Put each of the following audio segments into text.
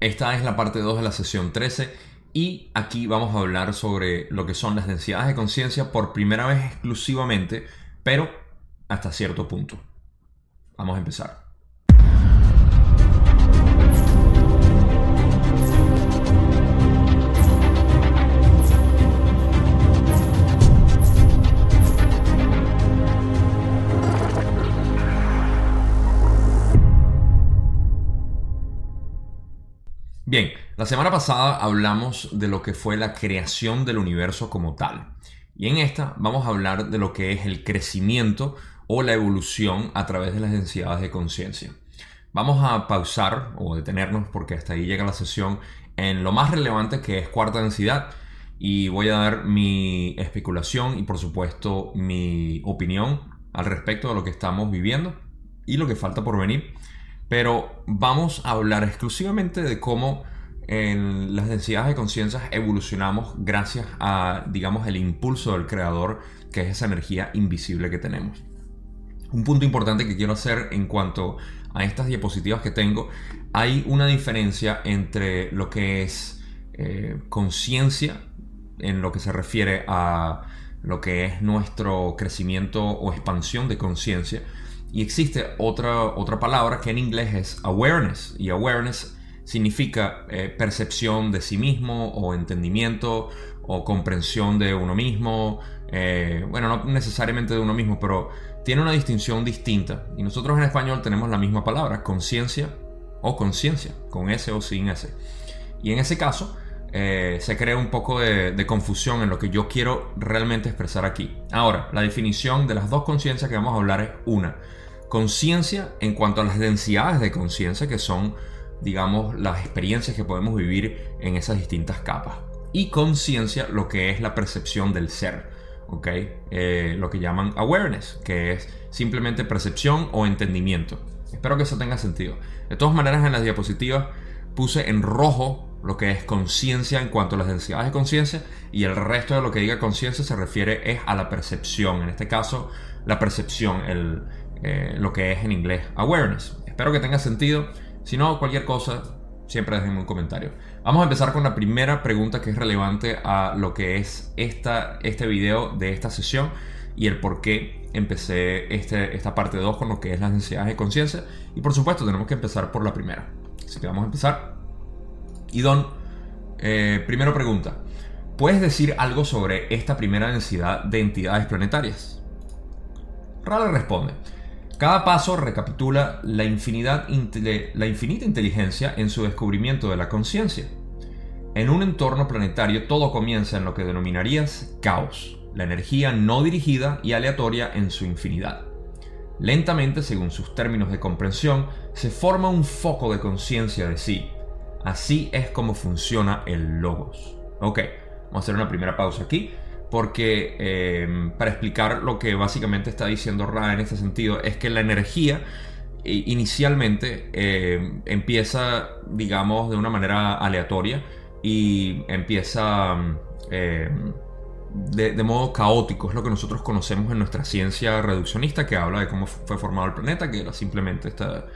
Esta es la parte 2 de la sesión 13 y aquí vamos a hablar sobre lo que son las densidades de conciencia por primera vez exclusivamente, pero hasta cierto punto. Vamos a empezar. Bien, la semana pasada hablamos de lo que fue la creación del universo como tal. Y en esta vamos a hablar de lo que es el crecimiento o la evolución a través de las densidades de conciencia. Vamos a pausar o detenernos porque hasta ahí llega la sesión en lo más relevante que es cuarta densidad y voy a dar mi especulación y por supuesto mi opinión al respecto de lo que estamos viviendo y lo que falta por venir pero vamos a hablar exclusivamente de cómo en las densidades de conciencia evolucionamos gracias a, digamos, el impulso del creador, que es esa energía invisible que tenemos. Un punto importante que quiero hacer en cuanto a estas diapositivas que tengo, hay una diferencia entre lo que es eh, conciencia en lo que se refiere a lo que es nuestro crecimiento o expansión de conciencia y existe otra, otra palabra que en inglés es awareness. Y awareness significa eh, percepción de sí mismo o entendimiento o comprensión de uno mismo. Eh, bueno, no necesariamente de uno mismo, pero tiene una distinción distinta. Y nosotros en español tenemos la misma palabra, conciencia o conciencia, con S o sin S. Y en ese caso, eh, se crea un poco de, confusión en lo que yo quiero realmente expresar aquí. Ahora, la definición de las dos conciencias que vamos a hablar es una conciencia en cuanto a las densidades de conciencia que son, digamos, las experiencias que podemos vivir en esas distintas capas. Y conciencia, lo que es la percepción del ser, ¿ok? Eh, lo que llaman awareness, que es simplemente percepción o entendimiento. Espero que eso tenga sentido. De todas maneras, en las diapositivas puse en rojo lo que es conciencia en cuanto a las densidades de conciencia y el resto de lo que diga conciencia se refiere es a la percepción. En este caso, la percepción, el, eh, lo que es en inglés awareness. Espero que tenga sentido. Si no, cualquier cosa, siempre déjenme un comentario. Vamos a empezar con la primera pregunta que es relevante a lo que es esta, este video de esta sesión y el por qué empecé este, esta parte 2 con lo que es las densidades de conciencia. Y por supuesto, tenemos que empezar por la primera. Así que vamos a empezar. Y Don, eh, primera pregunta. ¿Puedes decir algo sobre esta primera densidad de entidades planetarias? Rale responde. Cada paso recapitula la, infinidad, la infinita inteligencia en su descubrimiento de la conciencia. En un entorno planetario todo comienza en lo que denominarías caos, la energía no dirigida y aleatoria en su infinidad. Lentamente, según sus términos de comprensión, se forma un foco de conciencia de sí. Así es como funciona el logos. Ok, vamos a hacer una primera pausa aquí porque em, para explicar lo que básicamente está diciendo Ra en este sentido es que la energía inicialmente em, empieza, digamos, de una manera aleatoria y empieza em, de, modo caótico, es lo que nosotros conocemos en nuestra ciencia reduccionista que habla de cómo fue formado el planeta, que era simplemente esta,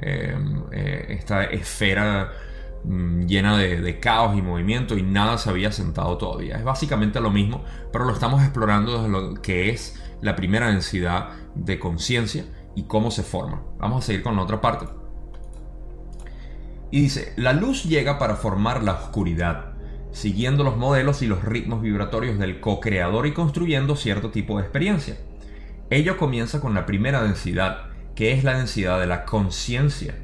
eh, esta esfera llena de, caos y movimiento y nada se había sentado todavía. Es básicamente lo mismo, pero lo estamos explorando desde lo que es la primera densidad de conciencia y cómo se forma. Vamos a seguir con la otra parte. Y dice, la luz llega para formar la oscuridad, siguiendo los modelos y los ritmos vibratorios del co-creador y construyendo cierto tipo de experiencia. Ello comienza con la primera densidad, que es la densidad de la conciencia.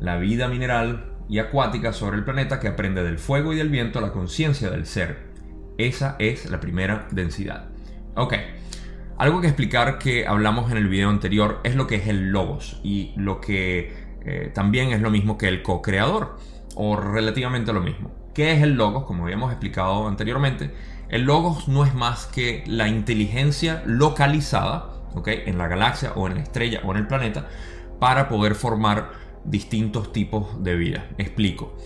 La vida mineral, y acuática sobre el planeta que aprende del fuego y del viento la conciencia del ser. Esa es la primera densidad. Ok, algo que explicar que hablamos en el video anterior es lo que es el logos y lo que eh, también es lo mismo que el co-creador o relativamente lo mismo. ¿Qué es el logos? Como habíamos explicado anteriormente, el logos no es más que la inteligencia localizada ¿okay? en la galaxia o en la estrella o en el planeta para poder formar distintos tipos de vida. Explico.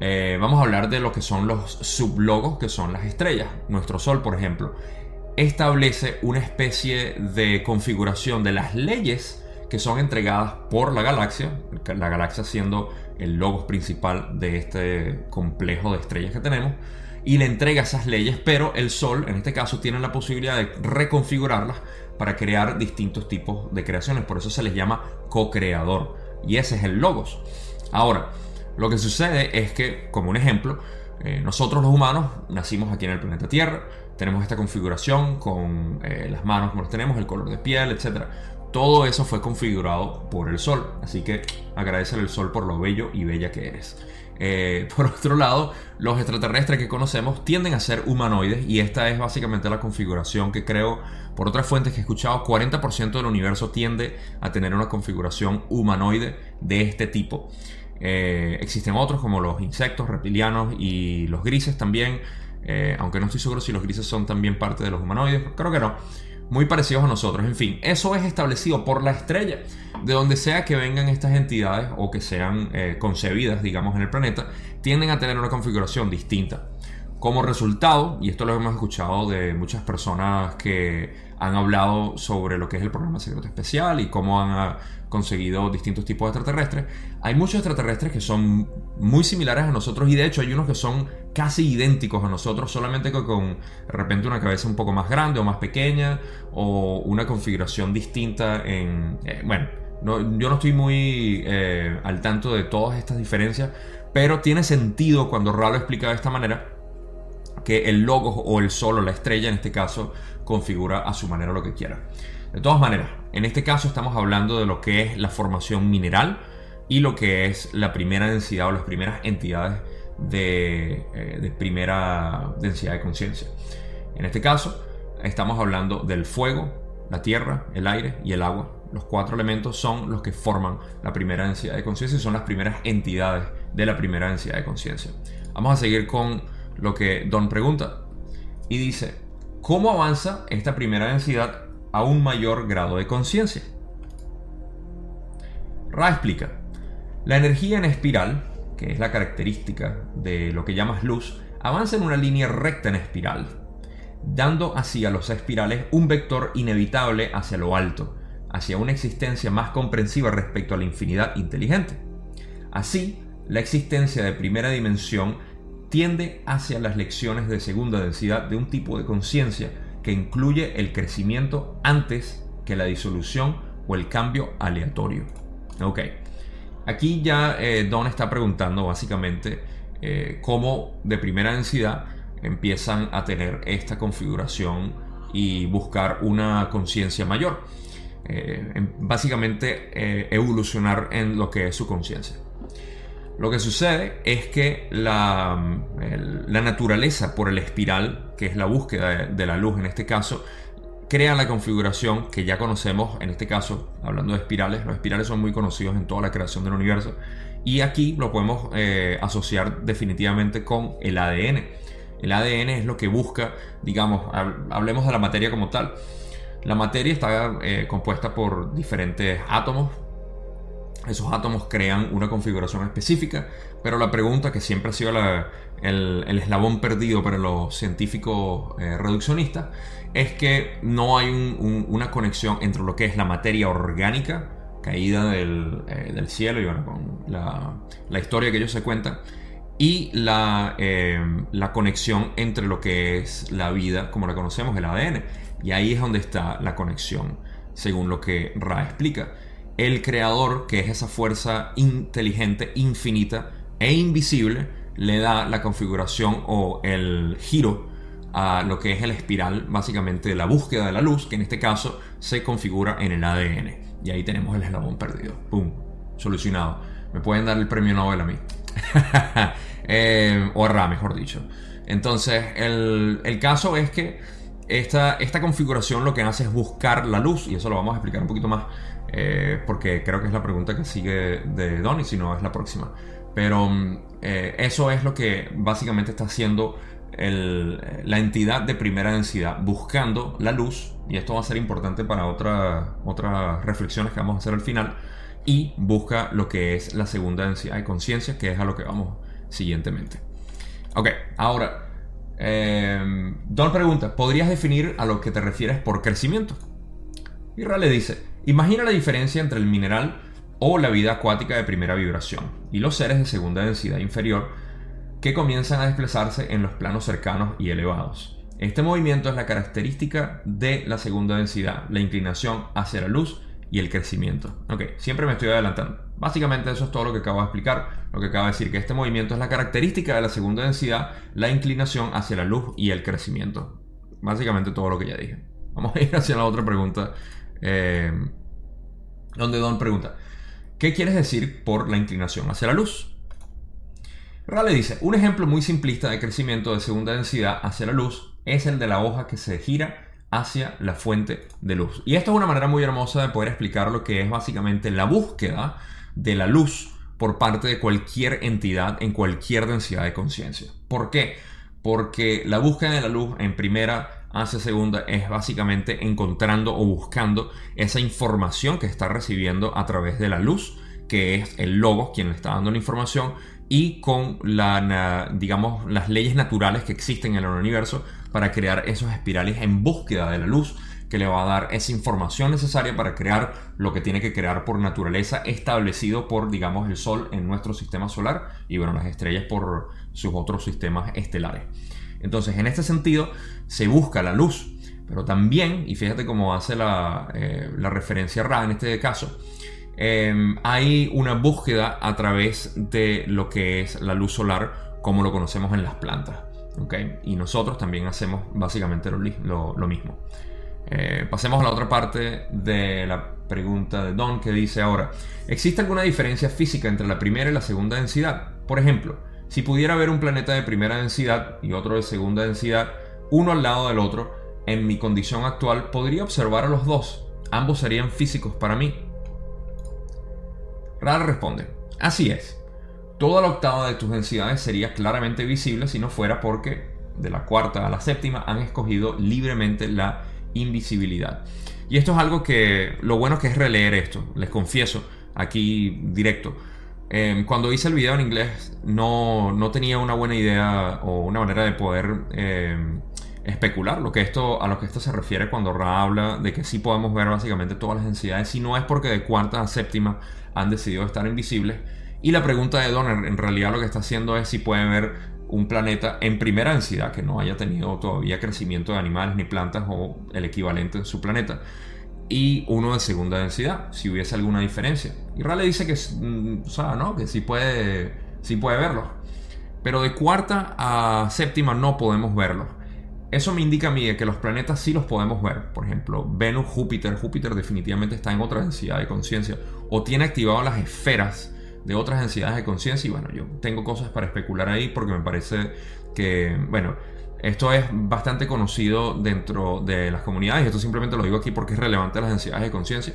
Eh, vamos a hablar de lo que son los sublogos, que son las estrellas. Nuestro Sol, por ejemplo, establece una especie de configuración de las leyes que son entregadas por la galaxia, la galaxia siendo el logos principal de este complejo de estrellas que tenemos, y le entrega esas leyes, pero el Sol en este caso tiene la posibilidad de reconfigurarlas para crear distintos tipos de creaciones, por eso se les llama co-creador, y ese es el logos. Ahora, lo que sucede es que, como un ejemplo, eh, nosotros los humanos nacimos aquí en el planeta Tierra, tenemos esta configuración con eh, las manos como las tenemos, el color de piel, etc. Todo eso fue configurado por el Sol, así que agradecele al Sol por lo bello y bella que eres. Eh, por otro lado, los extraterrestres que conocemos tienden a ser humanoides y esta es básicamente la configuración que creo, por otras fuentes que he escuchado, 40% del universo tiende a tener una configuración humanoide de este tipo. Eh, existen otros como los insectos, reptilianos y los grises también, eh, aunque no estoy seguro si los grises son también parte de los humanoides, creo que no. Muy parecidos a nosotros. En fin, eso es establecido por la estrella. De donde sea que vengan estas entidades o que sean eh, concebidas, digamos, en el planeta, tienden a tener una configuración distinta. Como resultado, y esto lo hemos escuchado de muchas personas que han hablado sobre lo que es el programa secreto especial y cómo han ah, conseguido distintos tipos de extraterrestres, hay muchos extraterrestres que son muy similares a nosotros y de hecho hay unos que son casi idénticos a nosotros, solamente con de repente una cabeza un poco más grande o más pequeña o una configuración distinta en... Eh, bueno, yo no estoy muy eh, al tanto de todas estas diferencias, pero tiene sentido cuando Ra lo explica de esta manera que el logo o el sol o la estrella en este caso configura a su manera lo que quiera. De todas maneras, en este caso estamos hablando de lo que es la formación mineral y lo que es la primera densidad o las primeras entidades de, eh, de primera densidad de conciencia. En este caso, estamos hablando del fuego, la tierra, el aire y el agua. Los cuatro elementos son los que forman la primera densidad de conciencia y son las primeras entidades de la primera densidad de conciencia. Vamos a seguir con lo que Don pregunta y dice, ¿cómo avanza esta primera densidad a un mayor grado de conciencia? Ra explica, la energía en espiral, que es la característica de lo que llamas luz, avanza en una línea recta en espiral, dando así a los espirales un vector inevitable hacia lo alto, hacia una existencia más comprensiva respecto a la infinidad inteligente. Así, la existencia de primera dimensión tiende hacia las lecciones de segunda densidad de un tipo de conciencia que incluye el crecimiento antes que la disolución o el cambio aleatorio. Ok, aquí ya eh, Don está preguntando básicamente eh, cómo de primera densidad empiezan a tener esta configuración y buscar una conciencia mayor. Eh, básicamente evolucionar en lo que es su conciencia. Lo que sucede es que la, la, naturaleza por el espiral, que es la búsqueda de, la luz en este caso, crea la configuración que ya conocemos, en este caso, hablando de espirales, los espirales son muy conocidos en toda la creación del universo, y aquí lo podemos eh, asociar definitivamente con el ADN. El ADN es lo que busca, digamos, hablemos de la materia como tal. La materia está eh, compuesta por diferentes átomos, esos átomos crean una configuración específica, pero la pregunta que siempre ha sido el, eslabón perdido para los científicos eh, reduccionistas es que no hay una conexión entre lo que es la materia orgánica caída del, eh, cielo y con la, historia que ellos se cuentan y la, eh, la conexión entre lo que es la vida como la conocemos, el ADN. Y ahí es donde está la conexión, según lo que Ra explica el creador, que es esa fuerza inteligente, infinita e invisible, le da la configuración o el giro a lo que es el espiral, básicamente de la búsqueda de la luz, que en este caso se configura en el ADN. Y ahí tenemos el eslabón perdido. ¡Pum! Solucionado. Me pueden dar el premio Nobel a mí. Eh, o a Ra, mejor dicho. Entonces, el, el caso es que esta, esta configuración lo que hace es buscar la luz, y eso lo vamos a explicar un poquito más eh, porque creo que es la pregunta que sigue de Donny, si no es la próxima. Pero mm, eh, eso es lo que básicamente está haciendo la entidad de primera densidad, buscando la luz, y esto va a ser importante para otra, otras reflexiones que vamos a hacer al final, y busca lo que es la segunda densidad de conciencia, que es a lo que vamos siguientemente. Ok, ahora, eh, Don pregunta, ¿podrías definir a lo que te refieres por crecimiento? Y Ra le dice, Imagina la diferencia entre el mineral o la vida acuática de primera vibración y los seres de segunda densidad inferior que comienzan a desplazarse en los planos cercanos y elevados. Este movimiento es la característica de la segunda densidad, la inclinación hacia la luz y el crecimiento. Ok, siempre me estoy adelantando. Básicamente eso es todo lo que acabo de explicar, lo que acabo de decir, que este movimiento es la característica de la segunda densidad, la inclinación hacia la luz y el crecimiento. Básicamente todo lo que ya dije. Vamos a ir hacia la otra pregunta, eh, donde Don pregunta, ¿qué quieres decir por la inclinación hacia la luz? Rale dice, un ejemplo muy simplista de crecimiento de segunda densidad hacia la luz es el de la hoja que se gira hacia la fuente de luz. Y esto es una manera muy hermosa de poder explicar lo que es básicamente la búsqueda de la luz por parte de cualquier entidad en cualquier densidad de conciencia. ¿Por qué? Porque la búsqueda de la luz en primera hacia segunda es básicamente encontrando o buscando esa información que está recibiendo a través de la luz, que es el logo quien le está dando la información, y con la, digamos, las leyes naturales que existen en el universo para crear esos espirales en búsqueda de la luz que le va a dar esa información necesaria para crear lo que tiene que crear por naturaleza establecido por, digamos, el Sol en nuestro sistema solar y, bueno, las estrellas por sus otros sistemas estelares. Entonces, en este sentido, se busca la luz, pero también, y fíjate cómo hace la, eh, referencia Ra en este caso, em, hay una búsqueda a través de lo que es la luz solar como lo conocemos en las plantas. Y nosotros también hacemos básicamente lo, mismo. Eh, pasemos a la otra parte de la pregunta de Don que dice ahora, ¿existe alguna diferencia física entre la primera y la segunda densidad? Por ejemplo, si pudiera haber un planeta de primera densidad y otro de segunda densidad, uno al lado del otro, en mi condición actual podría observar a los dos. Ambos serían físicos para mí. Ral responde, así es. Toda la octava de tus densidades sería claramente visible si no fuera porque de la cuarta a la séptima han escogido libremente la invisibilidad. Y esto es algo que lo bueno que es releer esto, les confieso, aquí directo. Em, cuando hice el video en inglés no, no, tenía una buena idea o una manera de poder em, especular lo que esto, a lo que esto se refiere cuando Ra habla de que sí podemos ver básicamente todas las densidades, si no es porque de cuarta a séptima han decidido estar invisibles. Y la pregunta de Donner en realidad lo que está haciendo es si puede ver un planeta en primera densidad que no haya tenido todavía crecimiento de animales ni plantas o el equivalente en su planeta y uno de segunda densidad, si hubiese alguna diferencia. Y Raleigh dice que, mm, ¿no? que sí puede, sí puede verlo. Pero de cuarta a séptima no podemos verlo. Eso me indica a mí que los planetas sí los podemos ver. Por ejemplo, Venus, Júpiter. Júpiter definitivamente está en otra densidad de conciencia. O tiene activado las esferas de otras densidades de conciencia y bueno, yo tengo cosas para especular ahí porque me parece que, bueno, esto es bastante conocido dentro de las comunidades, esto simplemente lo digo aquí porque es relevante las densidades de conciencia,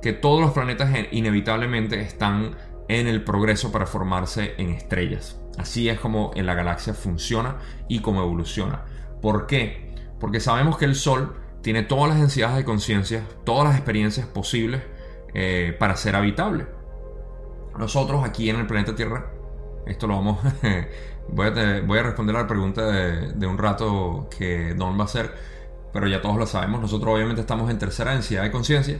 que todos los planetas inevitablemente están en el progreso para formarse en estrellas. Así es como en la galaxia funciona y como evoluciona. ¿Por qué? Porque sabemos que el Sol tiene todas las densidades de conciencia, todas las experiencias posibles eh, para ser habitable. Nosotros aquí en el planeta Tierra, esto lo vamos, voy, a, responder a la pregunta de, un rato que Don va a hacer, pero ya todos lo sabemos, nosotros obviamente estamos en tercera densidad de conciencia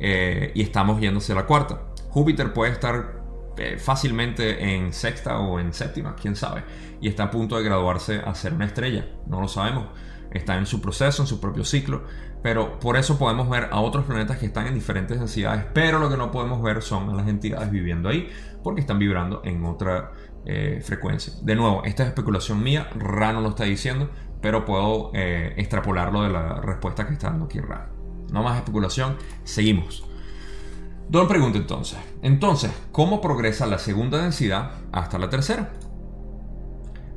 eh, y estamos yéndose a la cuarta. Júpiter puede estar eh, fácilmente en sexta o en séptima, quién sabe, y está a punto de graduarse a ser una estrella, no lo sabemos, está en su proceso, en su propio ciclo, pero por eso podemos ver a otros planetas que están en diferentes densidades, pero lo que no podemos ver son las entidades viviendo ahí, porque están vibrando en otra eh, frecuencia. De nuevo, esta es especulación mía, Ra no lo está diciendo, pero puedo eh, extrapolarlo de la respuesta que está dando aquí Ra. No más especulación, seguimos. Don pregunta entonces, entonces, ¿cómo progresa la segunda densidad hasta la tercera?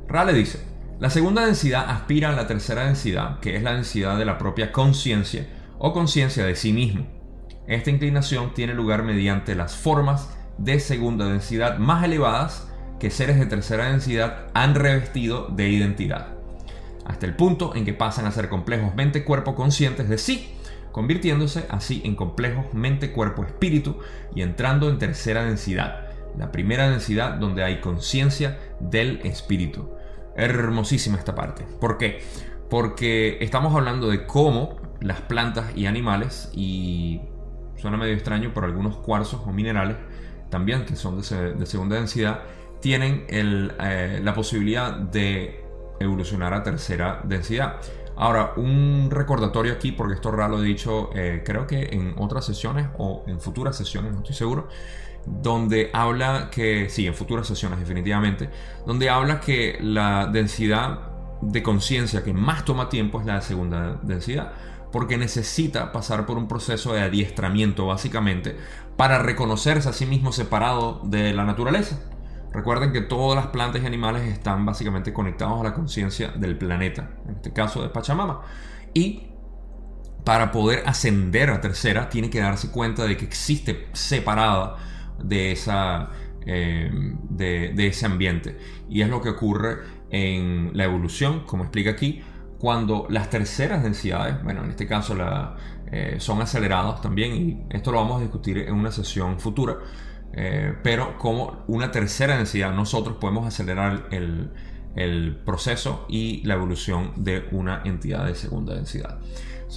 Ra le dice, la segunda densidad aspira a la tercera densidad, que es la densidad de la propia conciencia o conciencia de sí mismo. Esta inclinación tiene lugar mediante las formas de segunda densidad más elevadas que seres de tercera densidad han revestido de identidad, hasta el punto en que pasan a ser complejos mente-cuerpo conscientes de sí, convirtiéndose así en complejos mente-cuerpo-espíritu y entrando en tercera densidad, la primera densidad donde hay conciencia del espíritu hermosísima esta parte. ¿Por qué? Porque estamos hablando de cómo las plantas y animales y suena medio extraño, pero algunos cuarzos o minerales también que son de, segunda densidad tienen eh, la posibilidad de evolucionar a tercera densidad. Ahora, un recordatorio aquí, porque esto raro lo he dicho, eh, creo que en otras sesiones o en futuras sesiones, no estoy seguro, donde habla que, sí, en futuras sesiones definitivamente, donde habla que la densidad de conciencia que más toma tiempo es la de segunda densidad, porque necesita pasar por un proceso de adiestramiento básicamente para reconocerse a sí mismo separado de la naturaleza. Recuerden que todas las plantas y animales están básicamente conectados a la conciencia del planeta, en este caso de Pachamama. Y para poder ascender a tercera, tiene que darse cuenta de que existe separada de, esa, eh, de, ese ambiente. Y es lo que ocurre en la evolución, como explica aquí, cuando las terceras densidades, bueno, en este caso eh, son aceleradas también, y esto lo vamos a discutir en una sesión futura, eh, pero como una tercera densidad, nosotros podemos acelerar el, proceso y la evolución de una entidad de segunda densidad.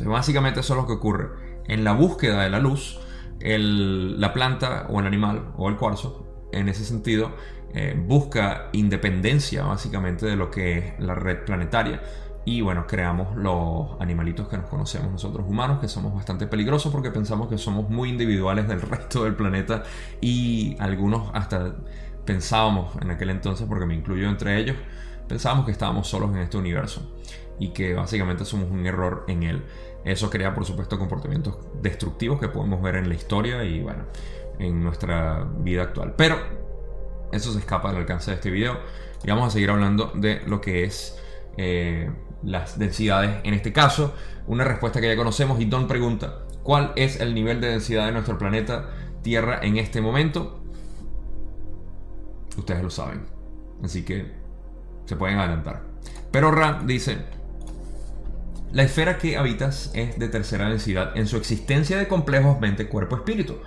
básicamente eso es lo que ocurre. En la búsqueda de la luz, la planta o el animal o el cuarzo, en ese sentido, eh, busca independencia básicamente de lo que es la red planetaria y bueno, creamos los animalitos que nos conocemos nosotros humanos, que somos bastante peligrosos porque pensamos que somos muy individuales del resto del planeta y algunos hasta pensábamos en aquel entonces, porque me incluyo entre ellos, pensábamos que estábamos solos en este universo y que básicamente somos un error en él. Eso crea por supuesto comportamientos destructivos que podemos ver en la historia y bueno, en nuestra vida actual. Pero eso se escapa del alcance de este video y vamos a seguir hablando de lo que es... Eh, las densidades en este caso. Una respuesta que ya conocemos y Don pregunta, ¿cuál es el nivel de densidad de nuestro planeta Tierra en este momento? Ustedes lo saben. Así que se pueden adelantar. Pero Ra dice, la esfera que habitas es de tercera densidad en su existencia de complejos mente, cuerpo, espíritu,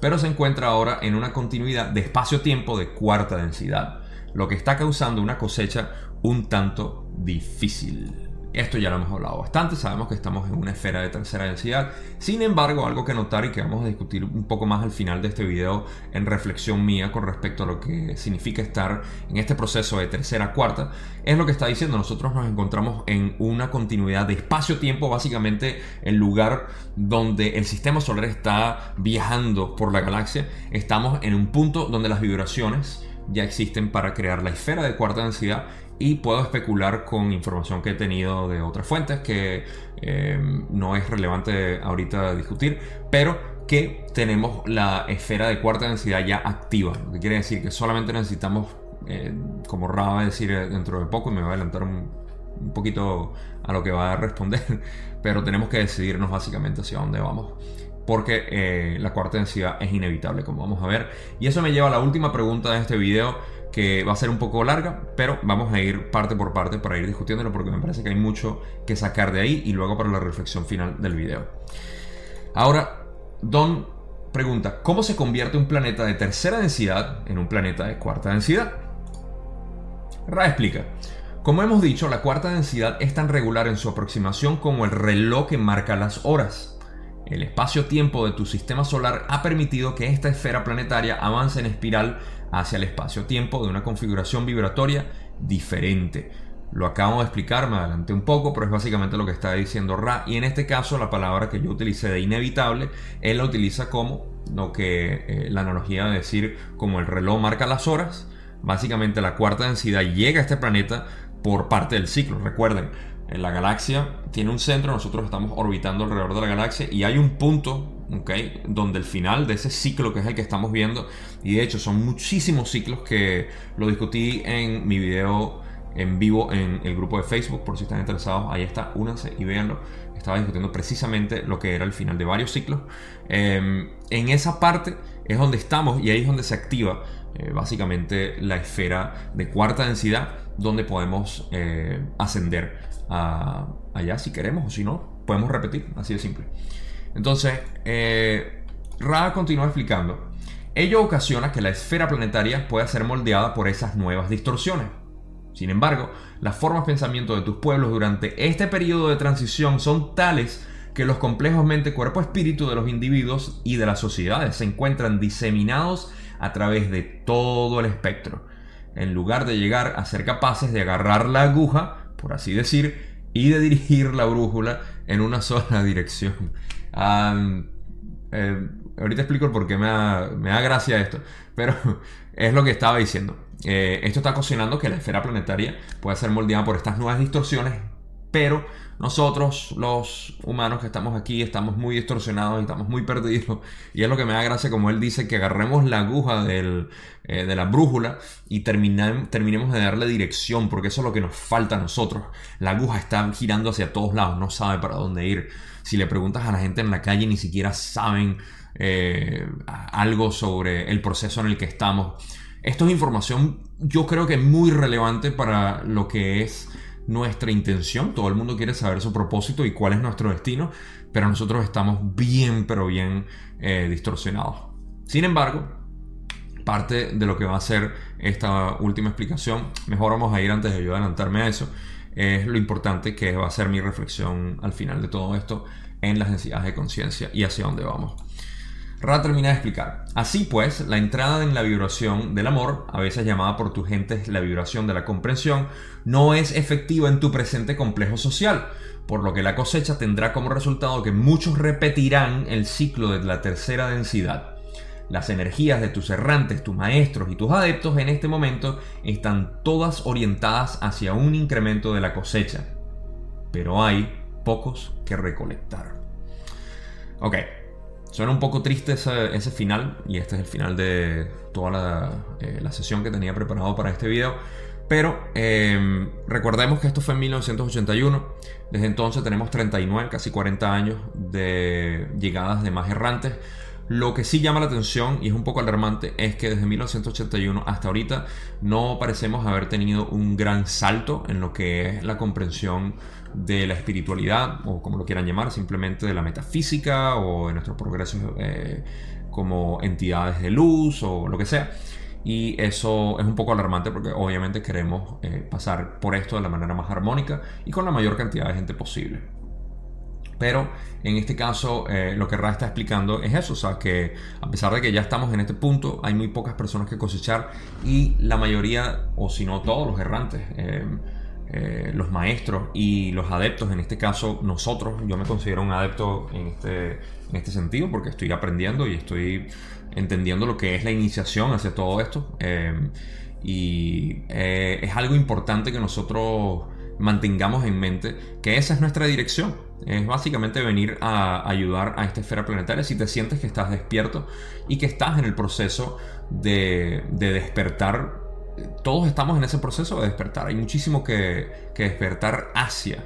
pero se encuentra ahora en una continuidad de espacio-tiempo de cuarta densidad, lo que está causando una cosecha un tanto difícil. Esto ya lo hemos hablado bastante, sabemos que estamos en una esfera de tercera densidad. Sin embargo, algo que notar y que vamos a discutir un poco más al final de este video en reflexión mía con respecto a lo que significa estar en este proceso de tercera cuarta, es lo que está diciendo. Nosotros nos encontramos en una continuidad de espacio-tiempo, básicamente el lugar donde el sistema solar está viajando por la galaxia. Estamos en un punto donde las vibraciones ya existen para crear la esfera de cuarta densidad y puedo especular con información que he tenido de otras fuentes que eh, no es relevante ahorita discutir, pero que tenemos la esfera de cuarta densidad ya activa, lo que quiere decir que solamente necesitamos, eh, como Ra va a decir dentro de poco, me va a adelantar un, un poquito a lo que va a responder, pero tenemos que decidirnos básicamente hacia dónde vamos porque eh, la cuarta densidad es inevitable, como vamos a ver. Y eso me lleva a la última pregunta de este video, que va a ser un poco larga, pero vamos a ir parte por parte para ir discutiéndolo, porque me parece que hay mucho que sacar de ahí y luego para la reflexión final del video. Ahora, Don pregunta, ¿cómo se convierte un planeta de tercera densidad en un planeta de cuarta densidad? Ra explica. Como hemos dicho, la cuarta densidad es tan regular en su aproximación como el reloj que marca las horas. El espacio-tiempo de tu sistema solar ha permitido que esta esfera planetaria avance en espiral hacia el espacio-tiempo de una configuración vibratoria diferente. Lo acabo de explicar, me adelanté un poco, pero es básicamente lo que está diciendo Ra. Y en este caso, la palabra que yo utilicé de inevitable, él la utiliza como lo que eh, la analogía de decir como el reloj marca las horas. Básicamente la cuarta densidad llega a este planeta por parte del ciclo. Recuerden, la galaxia tiene un centro, nosotros estamos orbitando alrededor de la galaxia y hay un punto, Donde el final de ese ciclo que es el que estamos viendo, y de hecho son muchísimos ciclos que lo discutí en mi video en vivo en el grupo de Facebook, por si están interesados, ahí está, únanse y véanlo. Estaba discutiendo precisamente lo que era el final de varios ciclos. Em, en esa parte es donde estamos y ahí es donde se activa eh, básicamente la esfera de cuarta densidad, donde podemos eh, ascender allá si queremos o si no, podemos repetir, así de simple. Entonces, eh, Ra continúa explicando. Ello ocasiona que la esfera planetaria pueda ser moldeada por esas nuevas distorsiones. Sin embargo, las formas de pensamiento de tus pueblos durante este periodo de transición son tales que los complejos mente, cuerpo, espíritu de los individuos y de las sociedades se encuentran diseminados a través de todo el espectro, en lugar de llegar a ser capaces de agarrar la aguja, por así decir, y de dirigir la brújula en una sola dirección. Eh, ahorita explico por qué me da, me da gracia esto, pero es lo que estaba diciendo. Eh, esto está cocinando que la esfera planetaria puede ser moldeada por estas nuevas distorsiones, pero nosotros, los humanos que estamos aquí, estamos muy distorsionados y estamos muy perdidos. Y es lo que me da gracia, como él dice, que agarremos la aguja eh, de la brújula y terminemos de darle dirección, porque eso es lo que nos falta a nosotros. La aguja está girando hacia todos lados, no sabe para dónde ir. Si le preguntas a la gente en la calle, ni siquiera saben eh, algo sobre el proceso en el que estamos. Esto es información, yo creo que muy relevante para lo que es nuestra intención. Todo el mundo quiere saber su propósito y cuál es nuestro destino, pero nosotros estamos bien, pero bien eh, distorsionados. Sin embargo, parte de lo que va a ser esta última explicación, mejor vamos a ir antes de yo adelantarme a eso, es lo importante que va a ser mi reflexión al final de todo esto en las densidades de conciencia y hacia dónde vamos. Ra termina de explicar. Así pues, la entrada en la vibración del amor, a veces llamada por tu gente la vibración de la comprensión, no es efectiva en tu presente complejo social, por lo que la cosecha tendrá como resultado que muchos repetirán el ciclo de la tercera densidad. Las energías de tus errantes, tus maestros y tus adeptos en este momento están todas orientadas hacia un incremento de la cosecha, pero hay pocos que recolectar. Ok, Suena un poco triste ese, final, y este es el final de toda eh, la, sesión que tenía preparado para este video. Pero em, recordemos que esto fue en 1981. Desde entonces tenemos 39, casi 40 años de llegadas de más errantes. Lo que sí llama la atención y es un poco alarmante es que desde 1981 hasta ahorita no parecemos haber tenido un gran salto en lo que es la comprensión de la espiritualidad, o como lo quieran llamar, simplemente de la metafísica o de nuestros progresos eh, como entidades de luz o lo que sea. Y eso es un poco alarmante porque obviamente queremos eh, pasar por esto de la manera más armónica y con la mayor cantidad de gente posible. Pero en este caso eh, lo que Ra está explicando es eso, o sea que a pesar de que ya estamos en este punto, hay muy pocas personas que cosechar y la mayoría, o si no todos los errantes, los maestros y los adeptos, en este caso nosotros, yo me considero un adepto en este, en este sentido porque estoy aprendiendo y estoy entendiendo lo que es la iniciación hacia todo esto. Eh, y eh, es algo importante que nosotros mantengamos en mente que esa es nuestra dirección. Es básicamente venir a ayudar a esta esfera planetaria si te sientes que estás despierto y que estás en el proceso de, de despertar todos estamos en ese proceso de despertar. Hay muchísimo que, despertar hacia.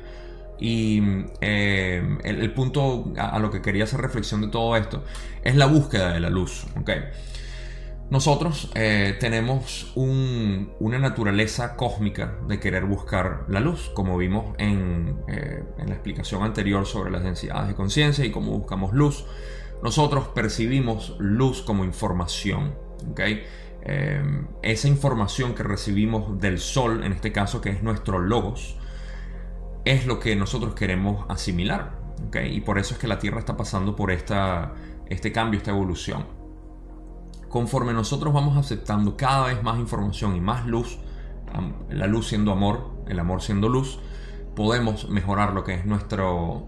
Y eh, el, punto a, lo que quería hacer reflexión de todo esto es la búsqueda de la luz. Nosotros eh, tenemos una naturaleza cósmica de querer buscar la luz, como vimos en, eh, en la explicación anterior sobre las densidades de conciencia y cómo buscamos luz. Nosotros percibimos luz como información. ¿okay? Em, esa información que recibimos del sol, en este caso que es nuestro logos, es lo que nosotros queremos asimilar. Y por eso es que la Tierra está pasando por esta, este cambio, esta evolución. Conforme nosotros vamos aceptando cada vez más información y más luz, la luz siendo amor, el amor siendo luz, podemos mejorar lo que es nuestro,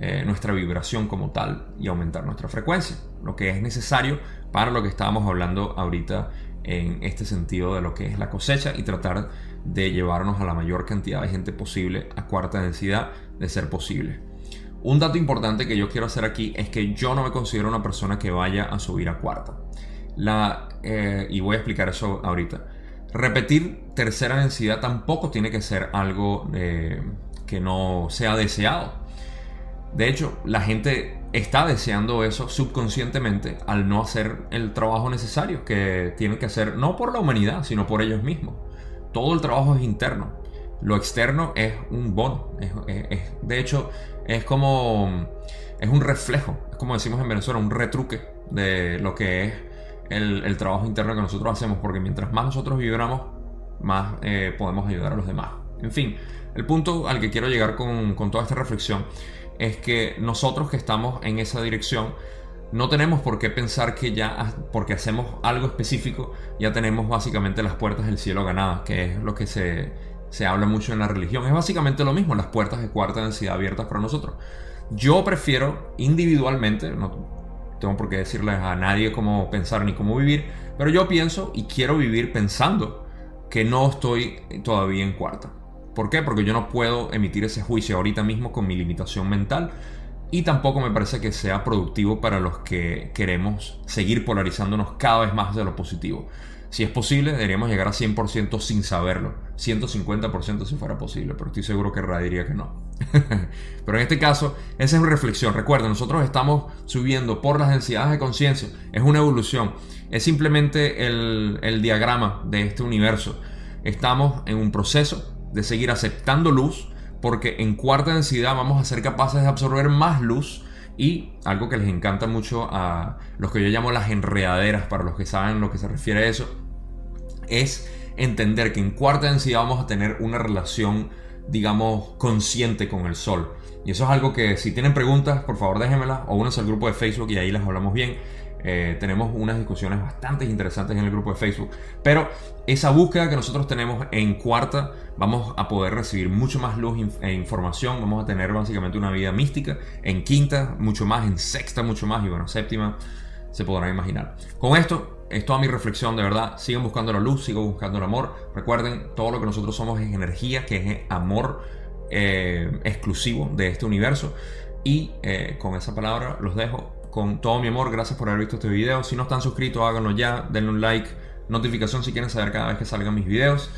eh, nuestra vibración como tal y aumentar nuestra frecuencia, lo que es necesario para lo que estábamos hablando ahorita en este sentido de lo que es la cosecha y tratar de llevarnos a la mayor cantidad de gente posible a cuarta densidad de ser posible. Un dato importante que yo quiero hacer aquí es que yo no me considero una persona que vaya a subir a cuarta. La, eh, y voy a explicar eso ahorita. Repetir tercera densidad tampoco tiene que ser algo eh, que no sea deseado. De hecho, la gente está deseando eso subconscientemente al no hacer el trabajo necesario que tienen que hacer, no por la humanidad, sino por ellos mismos. Todo el trabajo es interno. Lo externo es un bono. de hecho, es como. Es un reflejo. Es como decimos en Venezuela, un retruque de lo que es el, trabajo interno que nosotros hacemos. Porque mientras más nosotros vibramos, más eh, podemos ayudar a los demás. En fin, el punto al que quiero llegar con, con toda esta reflexión es que nosotros que estamos en esa dirección no tenemos por qué pensar que ya porque hacemos algo específico ya tenemos básicamente las puertas del cielo ganadas, que es lo que se, se habla mucho en la religión. Es básicamente lo mismo, las puertas de cuarta densidad abiertas para nosotros. Yo prefiero individualmente, no tengo por qué decirles a nadie cómo pensar ni cómo vivir, pero yo pienso y quiero vivir pensando que no estoy todavía en cuarta. ¿Por qué? Porque yo no puedo emitir ese juicio ahorita mismo con mi limitación mental y tampoco me parece que sea productivo para los que queremos seguir polarizándonos cada vez más de lo positivo. Si es posible, deberíamos llegar a 100% sin saberlo. 150% si fuera posible, pero estoy seguro que Ra diría que no. pero en este caso, esa es una reflexión. Recuerden, nosotros estamos subiendo por las densidades de conciencia. Es una evolución. Es simplemente el, el diagrama de este universo. Estamos en un proceso de seguir aceptando luz, porque en cuarta densidad vamos a ser capaces de absorber más luz y algo que les encanta mucho a los que yo llamo las enredaderas, para los que saben lo que se refiere a eso, es entender que en cuarta densidad vamos a tener una relación, digamos, consciente con el sol. Y eso es algo que si tienen preguntas, por favor déjenmelas o únanse al grupo de Facebook y ahí las hablamos bien. Eh, tenemos unas discusiones bastante interesantes en el grupo de Facebook. Pero esa búsqueda que nosotros tenemos en cuarta, vamos a poder recibir mucho más luz e información. Vamos a tener básicamente una vida mística. En quinta, mucho más. En sexta, mucho más. Y bueno, séptima, se podrán imaginar. Con esto, es toda mi reflexión de verdad. Sigan buscando la luz, sigan buscando el amor. Recuerden, todo lo que nosotros somos es energía, que es amor eh, exclusivo de este universo. Y eh, con esa palabra los dejo con todo mi amor. Gracias por haber visto este video. Si no están suscritos, háganlo ya. Denle un like, notificación si quieren saber cada vez que salgan mis videos.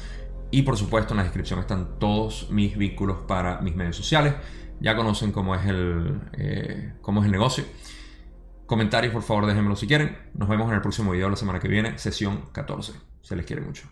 Y por supuesto en la descripción están todos mis vínculos para mis medios sociales. Ya conocen cómo es el, eh, cómo es el negocio. Comentarios por favor déjenmelo si quieren. Nos vemos en el próximo video la semana que viene, sesión 14. Se les quiere mucho.